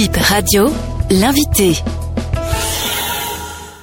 Bip Radio, l'invité.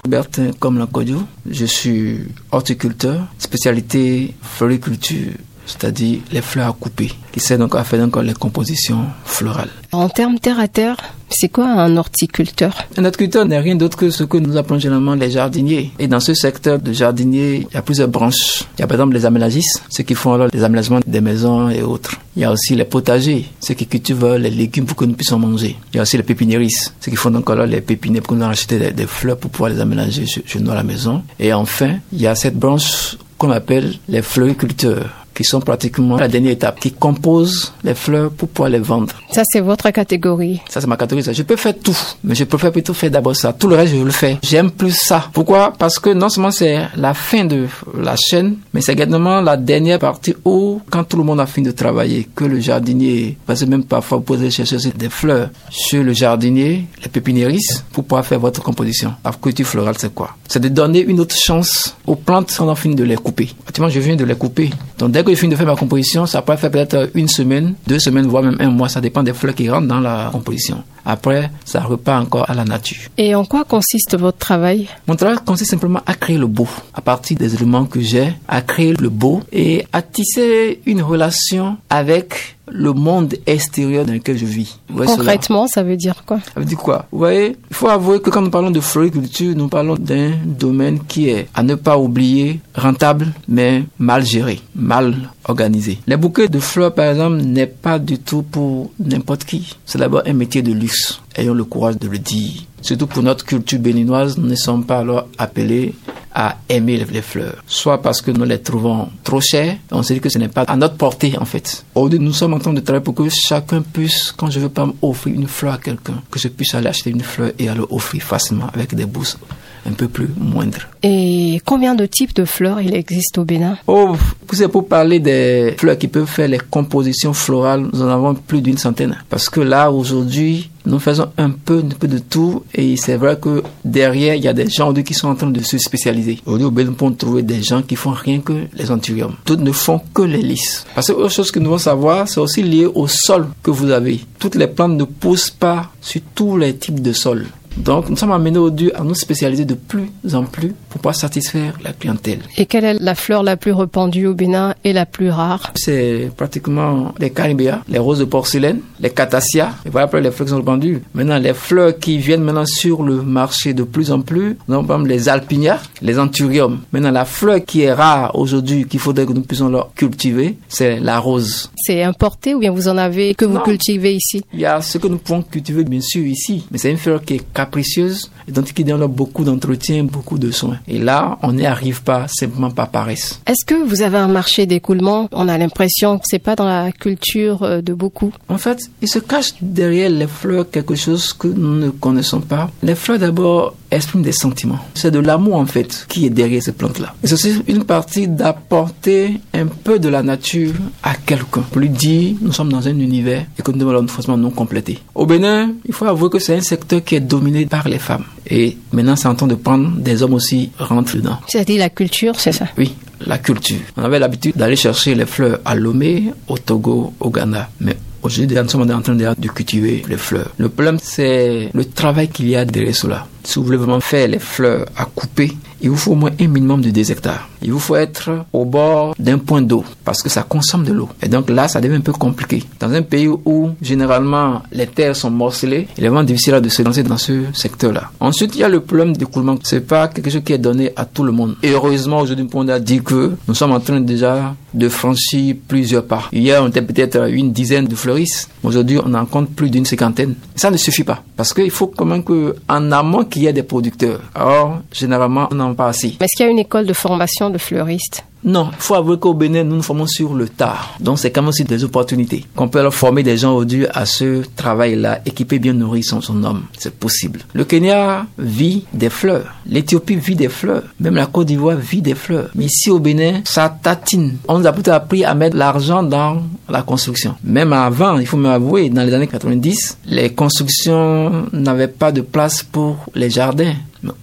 Bertin comme Lancodio, je suis horticulteur, spécialité floriculture, c'est-à-dire les fleurs à couper, qui sert donc à faire donc les compositions florales. En termes terre à terre, c'est quoi un horticulteur? Un horticulteur n'est rien d'autre que ce que nous appelons généralement les jardiniers. Et dans ce secteur de jardinier, il y a plusieurs branches. Il y a par exemple les aménagistes, ceux qui font alors les aménagements des maisons et autres. Il y a aussi les potagers, ceux qui cultivent les légumes pour que nous puissions manger. Il y a aussi les pépiniéristes, ceux qui font donc alors les pépinières pour nous acheter des, des, fleurs pour pouvoir les aménager chez nous à la maison. Et enfin, il y a cette branche qu'on appelle les floriculteurs qui sont pratiquement la dernière étape, qui composent les fleurs pour pouvoir les vendre. Ça, c'est votre catégorie. Ça, c'est ma catégorie. Je peux faire tout, mais je préfère plutôt faire d'abord ça. Tout le reste, je le fais. J'aime plus ça. Pourquoi? Parce que non seulement c'est la fin de la chaîne, mais c'est également la dernière partie où, quand tout le monde a fini de travailler, que le jardinier, parce que même parfois vous pouvez chercher des fleurs chez le jardinier, les pépiniéristes, pour pouvoir faire votre composition. La culture florale, c'est quoi? C'est de donner une autre chance aux plantes quand on a fini de les couper. Pratiquement, je viens de les couper. Donc, dès que je finis de faire ma composition, ça peut faire peut-être une semaine, deux semaines, voire même un mois. Ça dépend des fleurs qui rentrent dans la composition. Après, ça repart encore à la nature. Et en quoi consiste votre travail? Mon travail consiste simplement à créer le beau, à partir des éléments que j'ai, à créer le beau et à tisser une relation avec le monde extérieur dans lequel je vis. Concrètement, ça veut dire quoi? Ça veut dire quoi? Vous voyez, il faut avouer que quand nous parlons de floriculture, nous parlons d'un domaine qui est, à ne pas oublier, rentable, mais mal géré, mal organisé. Les bouquets de fleurs, par exemple, n'est pas du tout pour n'importe qui. C'est d'abord un métier de luxe. Ayons le courage de le dire. Surtout pour notre culture béninoise, nous ne sommes pas alors appelés à aimer les fleurs. Soit parce que nous les trouvons trop chères, on se dit que ce n'est pas à notre portée en fait. Nous sommes en train de travailler pour que chacun puisse, quand je veux pas offrir une fleur à quelqu'un, que je puisse aller acheter une fleur et aller offrir facilement avec des bourses un peu plus moindres. Et combien de types de fleurs il existe au Bénin? Oh, c'est pour parler des fleurs qui peuvent faire les compositions florales, nous en avons plus d'une centaine. Parce que là, aujourd'hui, nous faisons un peu, un peu de tout et c'est vrai que derrière, il y a des gens qui sont en train de se spécialiser. Aujourd'hui, au Bénin, on peut trouver des gens qui font rien que les anthuriums. D'autres ne font que les lys. Parce que autre chose que nous devons savoir, c'est aussi lié au sol que vous avez. Toutes les plantes ne poussent pas sur tous les types de sols. Donc, nous sommes amenés aujourd'hui à nous spécialiser de plus en plus pour pouvoir satisfaire la clientèle. Et quelle est la fleur la plus répandue au Bénin et la plus rare? C'est pratiquement les caribéas, les roses de porcelaine, les catassias. Et voilà après les fleurs qui sont répandues. Maintenant, les fleurs qui viennent maintenant sur le marché de plus en plus, nous avons par exemple les alpinias, les anthuriums. Maintenant, la fleur qui est rare aujourd'hui, qu'il faudrait que nous puissions leur cultiver, c'est la rose. C'est importé ou bien vous en avez que vous non. cultivez ici? Il y a ce que nous pouvons cultiver bien sûr ici, mais c'est une fleur qui est capricieuse et donc qui demande beaucoup d'entretien, beaucoup de soins. Et là, on n'y arrive pas simplement par paresse. Est-ce que vous avez un marché d'écoulement? On a l'impression que c'est pas dans la culture de beaucoup. En fait, il se cache derrière les fleurs quelque chose que nous ne connaissons pas. Les fleurs d'abord expriment des sentiments. C'est de l'amour en fait qui est derrière ces plantes-là. Et c'est aussi une partie d'apporter un peu de la nature à quelqu'un. Pour lui dire, nous sommes dans un univers et que nous devons forcément nous compléter. Au Bénin, il faut avouer que c'est un secteur qui est dominé par les femmes. Et maintenant, c'est en train de prendre des hommes aussi rentrent dedans. C'est-à-dire la culture, c'est ça? Oui, la culture. On avait l'habitude d'aller chercher les fleurs à Lomé, au Togo, au Ghana. Mais Aujourd'hui, nous sommes en train de cultiver les fleurs. Le problème, c'est le travail qu'il y a derrière cela. Vraiment faire les fleurs à couper, il vous faut au moins un minimum de 2 hectares. Il vous faut être au bord d'un point d'eau parce que ça consomme de l'eau. Et donc là, ça devient un peu compliqué. Dans un pays où généralement les terres sont morcelées, il est vraiment difficile de se lancer dans ce secteur-là. Ensuite, il y a le problème d'écoulement. C'est pas quelque chose qui est donné à tout le monde. Et heureusement, aujourd'hui, on a dit que nous sommes en train déjà de franchir plusieurs pas. Hier, on était peut-être une dizaine de fleuristes. Aujourd'hui, on en compte plus d'une cinquantaine. Ça ne suffit pas parce qu'il faut quand même qu'en amont, qu'il y des producteurs. Alors, généralement, on n'en pas assez. Est-ce qu'il y a une école de formation de fleuristes non, il faut avouer qu'au Bénin, nous nous formons sur le tard. Donc, c'est quand même aussi des opportunités. Qu'on peut leur former des gens aujourd'hui à ce travail-là, équipés, bien nourris son, son homme. C'est possible. Le Kenya vit des fleurs. L'Éthiopie vit des fleurs. Même la Côte d'Ivoire vit des fleurs. Mais ici au Bénin, ça tatine. On nous a plutôt appris à mettre l'argent dans la construction. Même avant, il faut même avouer, dans les années 90, les constructions n'avaient pas de place pour les jardins.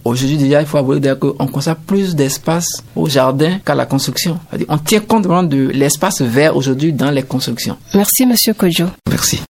Aujourd'hui, déjà, il faut avouer qu'on consacre plus d'espace au jardin qu'à la construction. On tient compte vraiment de l'espace vert aujourd'hui dans les constructions. Merci, Monsieur Kojo. Merci.